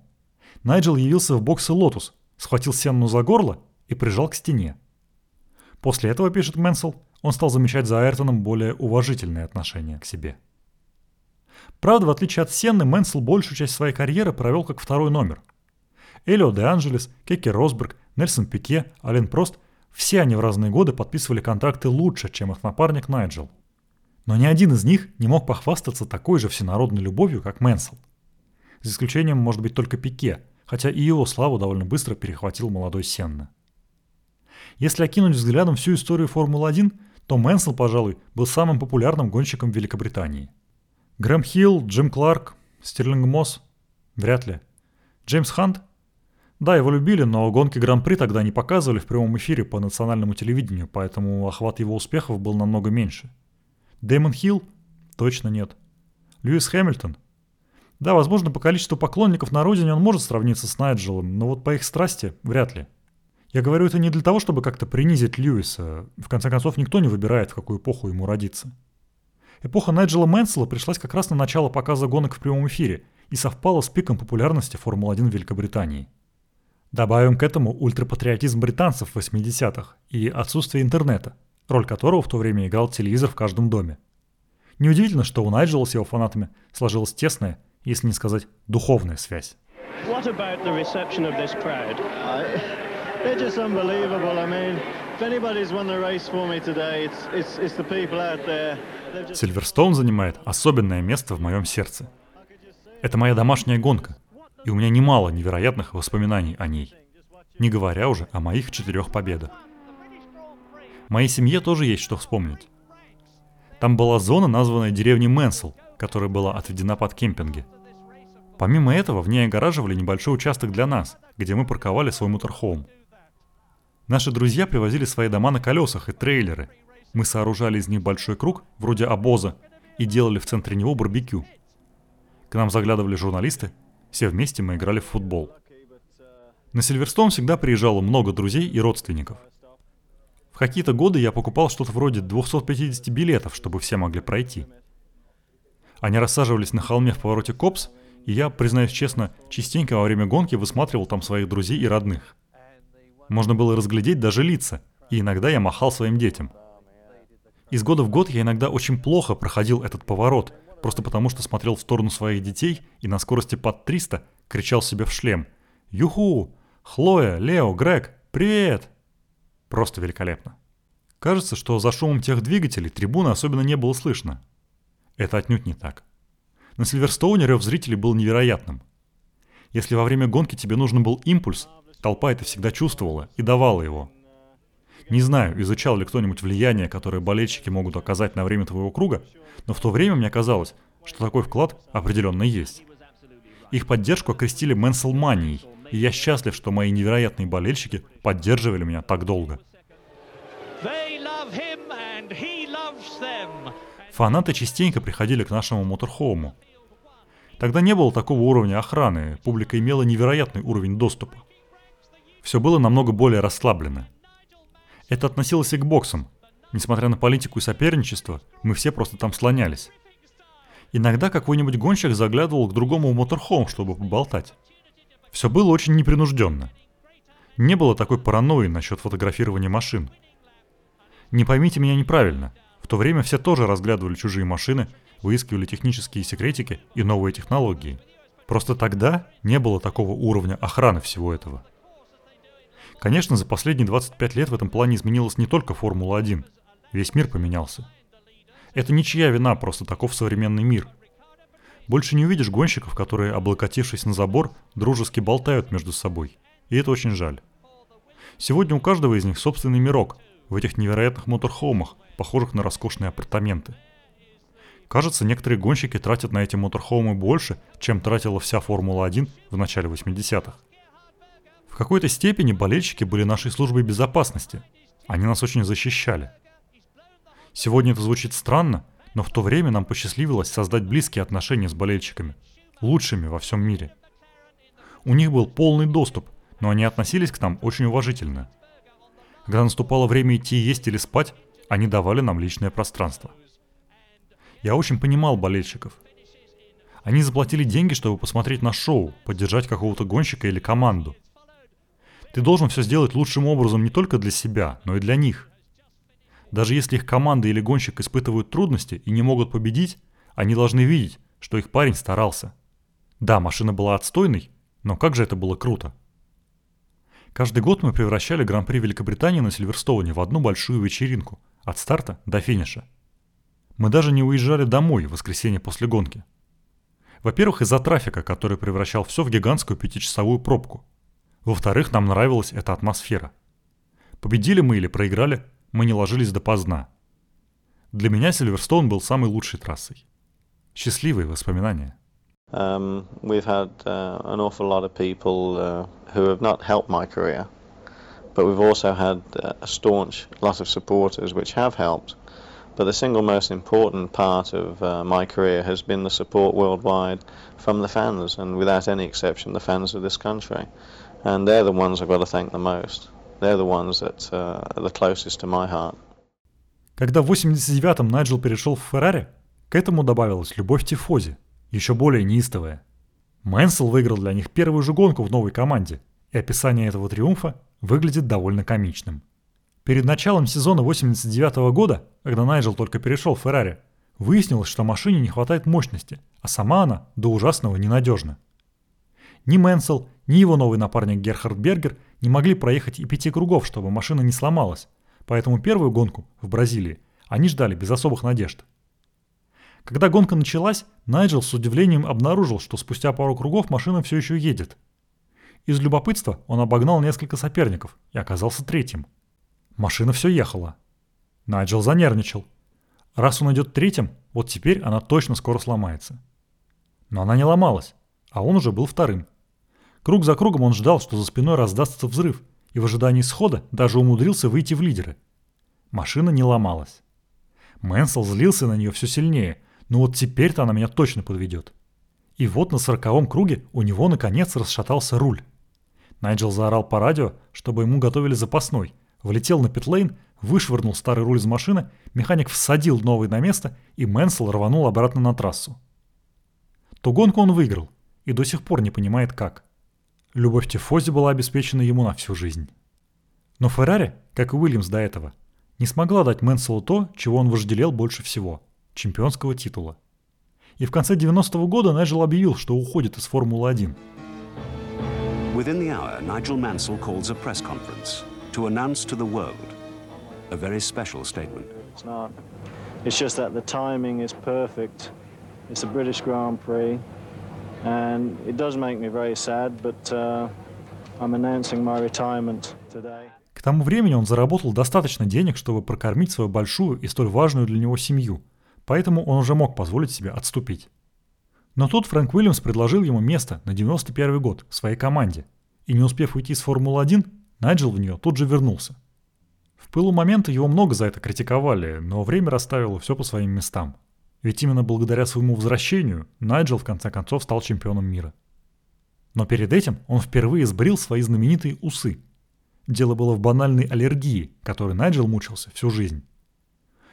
Найджел явился в боксы «Лотус», схватил Сенну за горло и прижал к стене. После этого, пишет Мэнсел, он стал замечать за Айртоном более уважительное отношение к себе. Правда, в отличие от Сенны, Мэнсел большую часть своей карьеры провел как второй номер. Элио де Анджелис, Кеки Росберг, Нельсон Пике, Ален Прост – все они в разные годы подписывали контракты лучше, чем их напарник Найджел. Но ни один из них не мог похвастаться такой же всенародной любовью, как Мэнсел. За исключением, может быть, только Пике, хотя и его славу довольно быстро перехватил молодой Сенна. Если окинуть взглядом всю историю Формулы-1, то Мэнсел, пожалуй, был самым популярным гонщиком Великобритании. Грэм Хилл, Джим Кларк, Стерлинг Мосс? Вряд ли. Джеймс Хант? Да, его любили, но гонки Гран-при тогда не показывали в прямом эфире по национальному телевидению, поэтому охват его успехов был намного меньше. Дэймон Хилл? Точно нет. Льюис Хэмилтон? Да, возможно, по количеству поклонников на родине он может сравниться с Найджелом, но вот по их страсти вряд ли. Я говорю это не для того, чтобы как-то принизить Льюиса. В конце концов, никто не выбирает, в какую эпоху ему родиться. Эпоха Найджела Мэнсела пришлась как раз на начало показа гонок в прямом эфире и совпала с пиком популярности Формулы-1 в Великобритании. Добавим к этому ультрапатриотизм британцев в 80-х и отсутствие интернета, роль которого в то время играл телевизор в каждом доме. Неудивительно, что у Найджела с его фанатами сложилась тесная, если не сказать духовная связь. What about the reception of this crowd? I... They're just unbelievable. I mean, if anybody's won the race for me today, it's, it's, it's the people out there. Сильверстоун занимает особенное место в моем сердце. Это моя домашняя гонка, и у меня немало невероятных воспоминаний о ней. Не говоря уже о моих четырех победах. Моей семье тоже есть что вспомнить. Там была зона, названная деревней Мэнсел, которая была отведена под кемпинги. Помимо этого, в ней огораживали небольшой участок для нас, где мы парковали свой моторхоум – Наши друзья привозили свои дома на колесах и трейлеры. Мы сооружали из них большой круг, вроде обоза, и делали в центре него барбекю. К нам заглядывали журналисты, все вместе мы играли в футбол. На Сильверстоун всегда приезжало много друзей и родственников. В какие-то годы я покупал что-то вроде 250 билетов, чтобы все могли пройти. Они рассаживались на холме в повороте Копс, и я, признаюсь честно, частенько во время гонки высматривал там своих друзей и родных – можно было разглядеть даже лица, и иногда я махал своим детям. Из года в год я иногда очень плохо проходил этот поворот, просто потому что смотрел в сторону своих детей и на скорости под 300 кричал себе в шлем «Юху! Хлоя, Лео, Грег, привет!» Просто великолепно. Кажется, что за шумом тех двигателей трибуны особенно не было слышно. Это отнюдь не так. На Сильверстоуне рев зрителей был невероятным. Если во время гонки тебе нужен был импульс, Толпа это всегда чувствовала и давала его. Не знаю, изучал ли кто-нибудь влияние, которое болельщики могут оказать на время твоего круга, но в то время мне казалось, что такой вклад определенно есть. Их поддержку окрестили Мэнселманией, и я счастлив, что мои невероятные болельщики поддерживали меня так долго. Фанаты частенько приходили к нашему моторхоуму. Тогда не было такого уровня охраны, публика имела невероятный уровень доступа все было намного более расслаблено. Это относилось и к боксам. Несмотря на политику и соперничество, мы все просто там слонялись. Иногда какой-нибудь гонщик заглядывал к другому в моторхоум, чтобы поболтать. Все было очень непринужденно. Не было такой паранойи насчет фотографирования машин. Не поймите меня неправильно. В то время все тоже разглядывали чужие машины, выискивали технические секретики и новые технологии. Просто тогда не было такого уровня охраны всего этого. Конечно, за последние 25 лет в этом плане изменилась не только Формула-1. Весь мир поменялся. Это ничья вина, просто таков современный мир. Больше не увидишь гонщиков, которые, облокотившись на забор, дружески болтают между собой. И это очень жаль. Сегодня у каждого из них собственный мирок в этих невероятных моторхоумах, похожих на роскошные апартаменты. Кажется, некоторые гонщики тратят на эти моторхоумы больше, чем тратила вся Формула-1 в начале 80-х. В какой-то степени болельщики были нашей службой безопасности. Они нас очень защищали. Сегодня это звучит странно, но в то время нам посчастливилось создать близкие отношения с болельщиками, лучшими во всем мире. У них был полный доступ, но они относились к нам очень уважительно. Когда наступало время идти есть или спать, они давали нам личное пространство. Я очень понимал болельщиков. Они заплатили деньги, чтобы посмотреть на шоу, поддержать какого-то гонщика или команду. Ты должен все сделать лучшим образом не только для себя, но и для них. Даже если их команда или гонщик испытывают трудности и не могут победить, они должны видеть, что их парень старался. Да, машина была отстойной, но как же это было круто. Каждый год мы превращали Гран-при Великобритании на Сильверстоуне в одну большую вечеринку, от старта до финиша. Мы даже не уезжали домой в воскресенье после гонки. Во-первых, из-за трафика, который превращал все в гигантскую пятичасовую пробку. Во-вторых, нам нравилась эта атмосфера. Победили мы или проиграли, мы не ложились допоздна. Для меня Сильверстоун был самой лучшей трассой. Счастливые воспоминания. Um, we've had uh, an awful lot of people uh, who have not helped my career, but we've also had uh, a staunch lot of supporters which have helped. But the single most important part of uh, my career has been the support worldwide from the fans, and without any exception, the fans of this country. And they're the ones I've got to thank the most. They're the ones that uh, are the closest to my heart. Когда в 89-м Найджел перешел в Феррари, к этому добавилась любовь Тифози, еще более неистовая. Мэнсел выиграл для них первую же гонку в новой команде, и описание этого триумфа выглядит довольно комичным. Перед началом сезона 89 -го года, когда Найджел только перешел в Феррари, выяснилось, что машине не хватает мощности, а сама она до ужасного ненадежна. Ни Мэнсел, ни его новый напарник Герхард Бергер не могли проехать и пяти кругов, чтобы машина не сломалась, поэтому первую гонку в Бразилии они ждали без особых надежд. Когда гонка началась, Найджел с удивлением обнаружил, что спустя пару кругов машина все еще едет. Из любопытства он обогнал несколько соперников и оказался третьим. Машина все ехала. Найджел занервничал. Раз он идет третьим, вот теперь она точно скоро сломается. Но она не ломалась, а он уже был вторым. Круг за кругом он ждал, что за спиной раздастся взрыв, и в ожидании схода даже умудрился выйти в лидеры. Машина не ломалась. Мэнсел злился на нее все сильнее, ну вот теперь-то она меня точно подведет. И вот на сороковом круге у него наконец расшатался руль. Найджел заорал по радио, чтобы ему готовили запасной. Влетел на питлейн, вышвырнул старый руль из машины, механик всадил новый на место, и Мэнсел рванул обратно на трассу. Ту гонку он выиграл, и до сих пор не понимает как. Любовь Тифози была обеспечена ему на всю жизнь. Но Феррари, как и Уильямс до этого, не смогла дать Мэнселу то, чего он вожделел больше всего – чемпионского титула. И в конце 90-го года Найджел объявил, что уходит из Формулы-1. Within the hour, Nigel Mansell calls a press conference to announce to the world a very special statement. It's not. It's just that the timing is perfect. It's a British Grand Prix, and it does make me very sad, but uh, I'm announcing my retirement today. К тому времени он заработал достаточно денег, чтобы прокормить свою большую и столь важную для него семью – поэтому он уже мог позволить себе отступить. Но тут Фрэнк Уильямс предложил ему место на 91 год в своей команде, и не успев уйти с Формулы-1, Найджел в нее тут же вернулся. В пылу момента его много за это критиковали, но время расставило все по своим местам. Ведь именно благодаря своему возвращению Найджел в конце концов стал чемпионом мира. Но перед этим он впервые сбрил свои знаменитые усы. Дело было в банальной аллергии, которой Найджел мучился всю жизнь.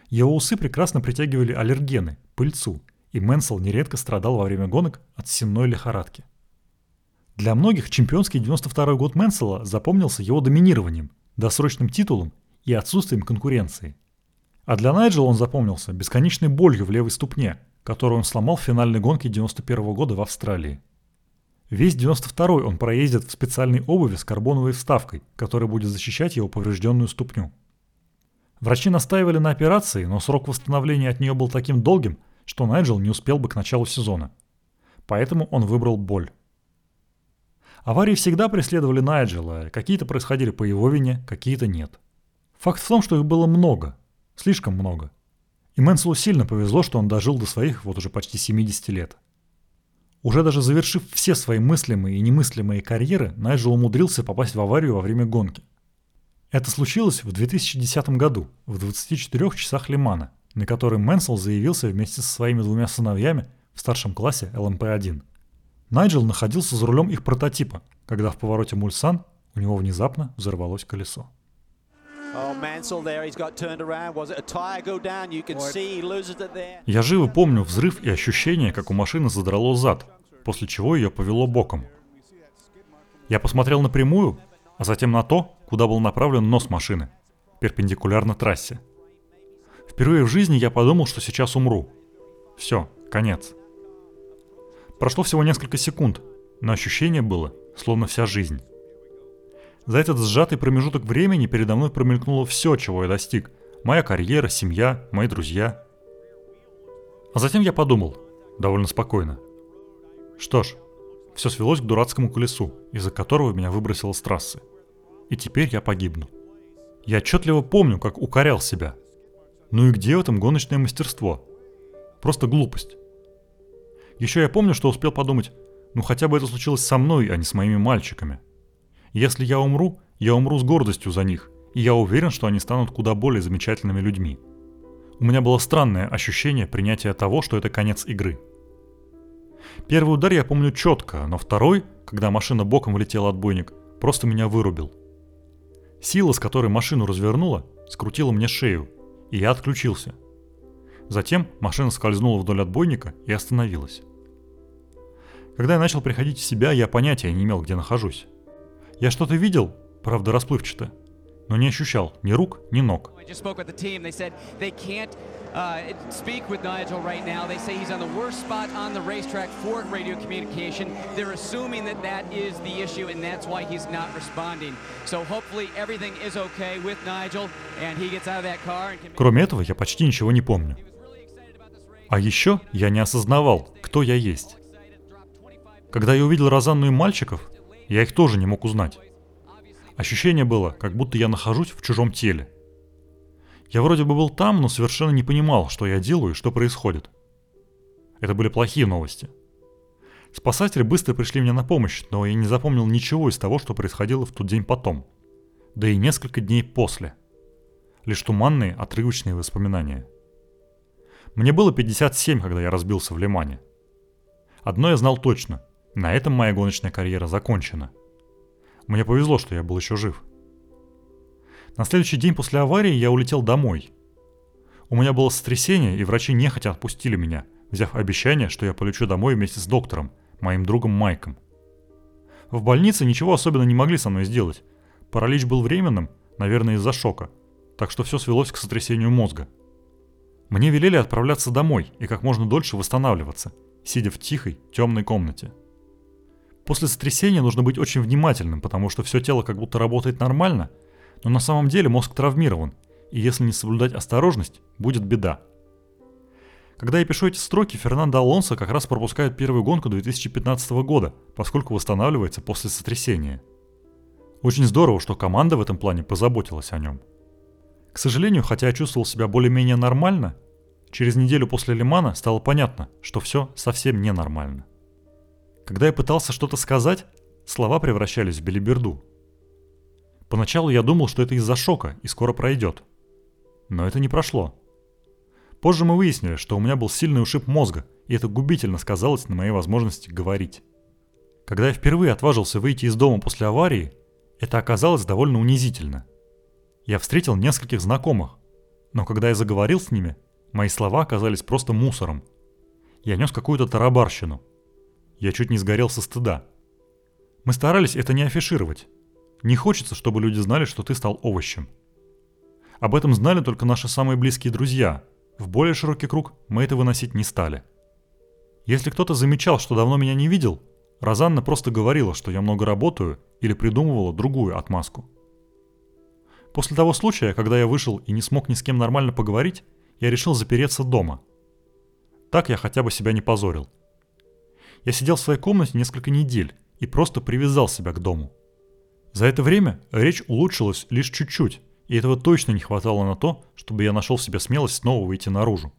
Его усы прекрасно притягивали аллергены, пыльцу, и Мэнсел нередко страдал во время гонок от сенной лихорадки. Для многих чемпионский 92 год Мэнсела запомнился его доминированием, досрочным титулом и отсутствием конкуренции. А для Найджела он запомнился бесконечной болью в левой ступне, которую он сломал в финальной гонке 91 года в Австралии. Весь 92-й он проездит в специальной обуви с карбоновой вставкой, которая будет защищать его поврежденную ступню. Врачи настаивали на операции, но срок восстановления от нее был таким долгим, что Найджел не успел бы к началу сезона. Поэтому он выбрал боль. Аварии всегда преследовали Найджела, какие-то происходили по его вине, какие-то нет. Факт в том, что их было много, слишком много. И Мэнселу сильно повезло, что он дожил до своих вот уже почти 70 лет. Уже даже завершив все свои мыслимые и немыслимые карьеры, Найджел умудрился попасть в аварию во время гонки. Это случилось в 2010 году, в 24 часах Лимана, на который Мэнсел заявился вместе со своими двумя сыновьями в старшем классе ЛМП-1. Найджел находился за рулем их прототипа, когда в повороте Мульсан у него внезапно взорвалось колесо. Я живо помню взрыв и ощущение, как у машины задрало зад, после чего ее повело боком. Я посмотрел напрямую, а затем на то, куда был направлен нос машины, перпендикулярно трассе. Впервые в жизни я подумал, что сейчас умру. Все, конец. Прошло всего несколько секунд, но ощущение было, словно вся жизнь. За этот сжатый промежуток времени передо мной промелькнуло все, чего я достиг. Моя карьера, семья, мои друзья. А затем я подумал, довольно спокойно. Что ж, все свелось к дурацкому колесу, из-за которого меня выбросило с трассы. И теперь я погибну. Я отчетливо помню, как укорял себя. Ну и где в этом гоночное мастерство? Просто глупость. Еще я помню, что успел подумать, ну хотя бы это случилось со мной, а не с моими мальчиками – если я умру, я умру с гордостью за них, и я уверен, что они станут куда более замечательными людьми. У меня было странное ощущение принятия того, что это конец игры. Первый удар я помню четко, но второй, когда машина боком влетела отбойник, просто меня вырубил. Сила, с которой машину развернула, скрутила мне шею, и я отключился. Затем машина скользнула вдоль отбойника и остановилась. Когда я начал приходить в себя, я понятия не имел, где нахожусь. Я что-то видел, правда расплывчато, но не ощущал ни рук, ни ног. Uh, speak with Nigel right now. They say he's on the worst spot on the racetrack for radio communication. They're assuming that that is the issue and that's why he's not responding. So hopefully everything is okay with Nigel and he gets out of that car. And can... Кроме этого, я почти ничего не помню. А еще я не осознавал, кто я есть. Когда я увидел Розанну и мальчиков, я их тоже не мог узнать. Ощущение было, как будто я нахожусь в чужом теле. Я вроде бы был там, но совершенно не понимал, что я делаю и что происходит. Это были плохие новости. Спасатели быстро пришли мне на помощь, но я не запомнил ничего из того, что происходило в тот день потом. Да и несколько дней после. Лишь туманные, отрывочные воспоминания. Мне было 57, когда я разбился в Лимане. Одно я знал точно. На этом моя гоночная карьера закончена. Мне повезло, что я был еще жив. На следующий день после аварии я улетел домой. У меня было сотрясение, и врачи нехотя отпустили меня, взяв обещание, что я полечу домой вместе с доктором, моим другом Майком. В больнице ничего особенно не могли со мной сделать. Паралич был временным, наверное, из-за шока, так что все свелось к сотрясению мозга. Мне велели отправляться домой и как можно дольше восстанавливаться, сидя в тихой, темной комнате – После сотрясения нужно быть очень внимательным, потому что все тело как будто работает нормально, но на самом деле мозг травмирован, и если не соблюдать осторожность, будет беда. Когда я пишу эти строки, Фернандо Алонсо как раз пропускает первую гонку 2015 года, поскольку восстанавливается после сотрясения. Очень здорово, что команда в этом плане позаботилась о нем. К сожалению, хотя я чувствовал себя более-менее нормально, через неделю после Лимана стало понятно, что все совсем ненормально. Когда я пытался что-то сказать, слова превращались в белиберду. Поначалу я думал, что это из-за шока и скоро пройдет. Но это не прошло. Позже мы выяснили, что у меня был сильный ушиб мозга, и это губительно сказалось на моей возможности говорить. Когда я впервые отважился выйти из дома после аварии, это оказалось довольно унизительно. Я встретил нескольких знакомых, но когда я заговорил с ними, мои слова оказались просто мусором. Я нес какую-то тарабарщину – я чуть не сгорел со стыда. Мы старались это не афишировать. Не хочется, чтобы люди знали, что ты стал овощем. Об этом знали только наши самые близкие друзья. В более широкий круг мы это выносить не стали. Если кто-то замечал, что давно меня не видел, Розанна просто говорила, что я много работаю или придумывала другую отмазку. После того случая, когда я вышел и не смог ни с кем нормально поговорить, я решил запереться дома. Так я хотя бы себя не позорил. Я сидел в своей комнате несколько недель и просто привязал себя к дому. За это время речь улучшилась лишь чуть-чуть, и этого точно не хватало на то, чтобы я нашел в себе смелость снова выйти наружу.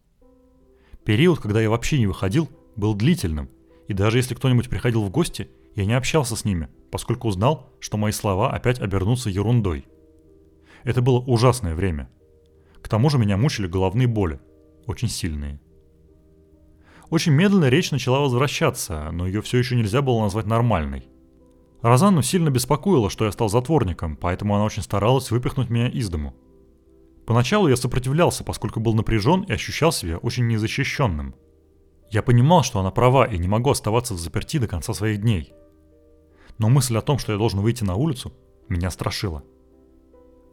Период, когда я вообще не выходил, был длительным, и даже если кто-нибудь приходил в гости, я не общался с ними, поскольку узнал, что мои слова опять обернутся ерундой. Это было ужасное время. К тому же меня мучили головные боли, очень сильные. Очень медленно речь начала возвращаться, но ее все еще нельзя было назвать нормальной. Розанну сильно беспокоило, что я стал затворником, поэтому она очень старалась выпихнуть меня из дому. Поначалу я сопротивлялся, поскольку был напряжен и ощущал себя очень незащищенным. Я понимал, что она права и не могу оставаться в заперти до конца своих дней. Но мысль о том, что я должен выйти на улицу, меня страшила.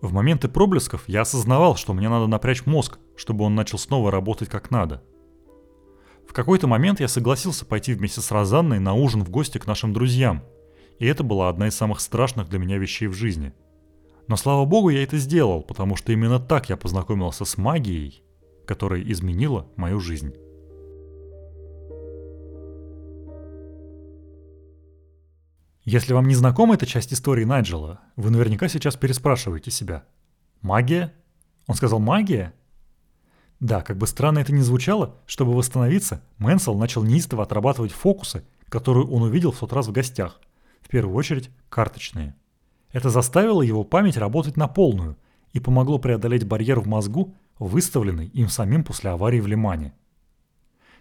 В моменты проблесков я осознавал, что мне надо напрячь мозг, чтобы он начал снова работать как надо. В какой-то момент я согласился пойти вместе с Розанной на ужин в гости к нашим друзьям, и это была одна из самых страшных для меня вещей в жизни. Но слава богу, я это сделал, потому что именно так я познакомился с магией, которая изменила мою жизнь. Если вам не знакома эта часть истории Найджела, вы наверняка сейчас переспрашиваете себя. Магия? Он сказал магия? Да, как бы странно это ни звучало, чтобы восстановиться, Мэнсел начал неистово отрабатывать фокусы, которые он увидел в тот раз в гостях. В первую очередь, карточные. Это заставило его память работать на полную и помогло преодолеть барьер в мозгу, выставленный им самим после аварии в Лимане.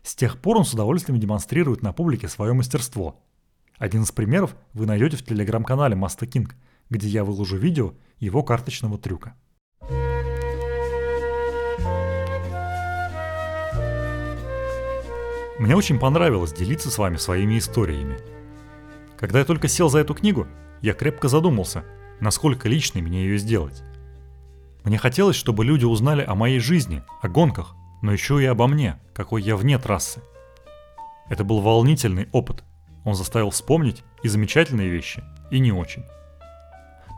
С тех пор он с удовольствием демонстрирует на публике свое мастерство – один из примеров вы найдете в телеграм-канале Master King, где я выложу видео его карточного трюка. Мне очень понравилось делиться с вами своими историями. Когда я только сел за эту книгу, я крепко задумался, насколько личной мне ее сделать. Мне хотелось, чтобы люди узнали о моей жизни, о гонках, но еще и обо мне, какой я вне трассы. Это был волнительный опыт, он заставил вспомнить и замечательные вещи, и не очень.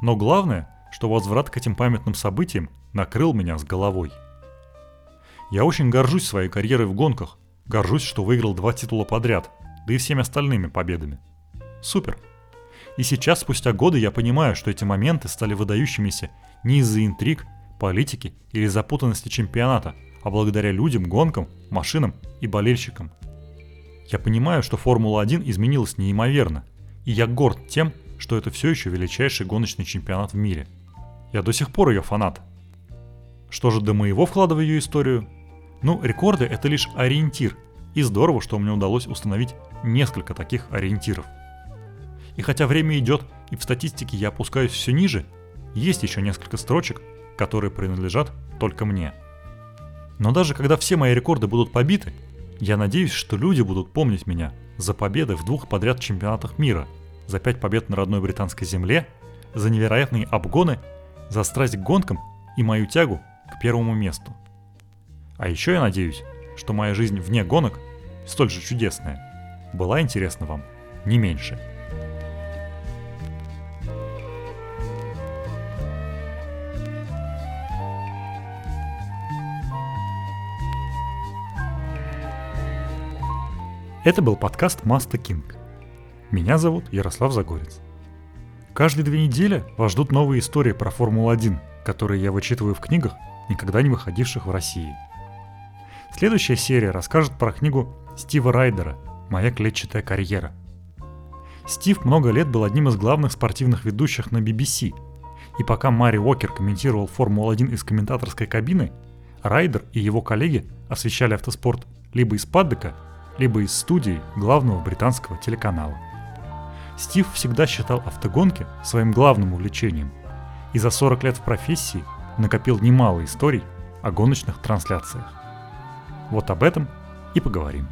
Но главное, что возврат к этим памятным событиям накрыл меня с головой. Я очень горжусь своей карьерой в гонках, горжусь, что выиграл два титула подряд, да и всеми остальными победами. Супер! И сейчас, спустя годы, я понимаю, что эти моменты стали выдающимися не из-за интриг, политики или запутанности чемпионата, а благодаря людям, гонкам, машинам и болельщикам – я понимаю, что Формула-1 изменилась неимоверно, и я горд тем, что это все еще величайший гоночный чемпионат в мире. Я до сих пор ее фанат. Что же до моего вклада в ее историю? Ну, рекорды это лишь ориентир, и здорово, что мне удалось установить несколько таких ориентиров. И хотя время идет, и в статистике я опускаюсь все ниже, есть еще несколько строчек, которые принадлежат только мне. Но даже когда все мои рекорды будут побиты, я надеюсь, что люди будут помнить меня за победы в двух подряд чемпионатах мира, за пять побед на родной британской земле, за невероятные обгоны, за страсть к гонкам и мою тягу к первому месту. А еще я надеюсь, что моя жизнь вне гонок, столь же чудесная, была интересна вам не меньше. Это был подкаст Маста Кинг. Меня зовут Ярослав Загорец. Каждые две недели вас ждут новые истории про Формулу-1, которые я вычитываю в книгах, никогда не выходивших в России. Следующая серия расскажет про книгу Стива Райдера «Моя клетчатая карьера». Стив много лет был одним из главных спортивных ведущих на BBC, и пока Мари Уокер комментировал Формулу-1 из комментаторской кабины, Райдер и его коллеги освещали автоспорт либо из паддека, либо из студии главного британского телеканала. Стив всегда считал автогонки своим главным увлечением и за 40 лет в профессии накопил немало историй о гоночных трансляциях. Вот об этом и поговорим.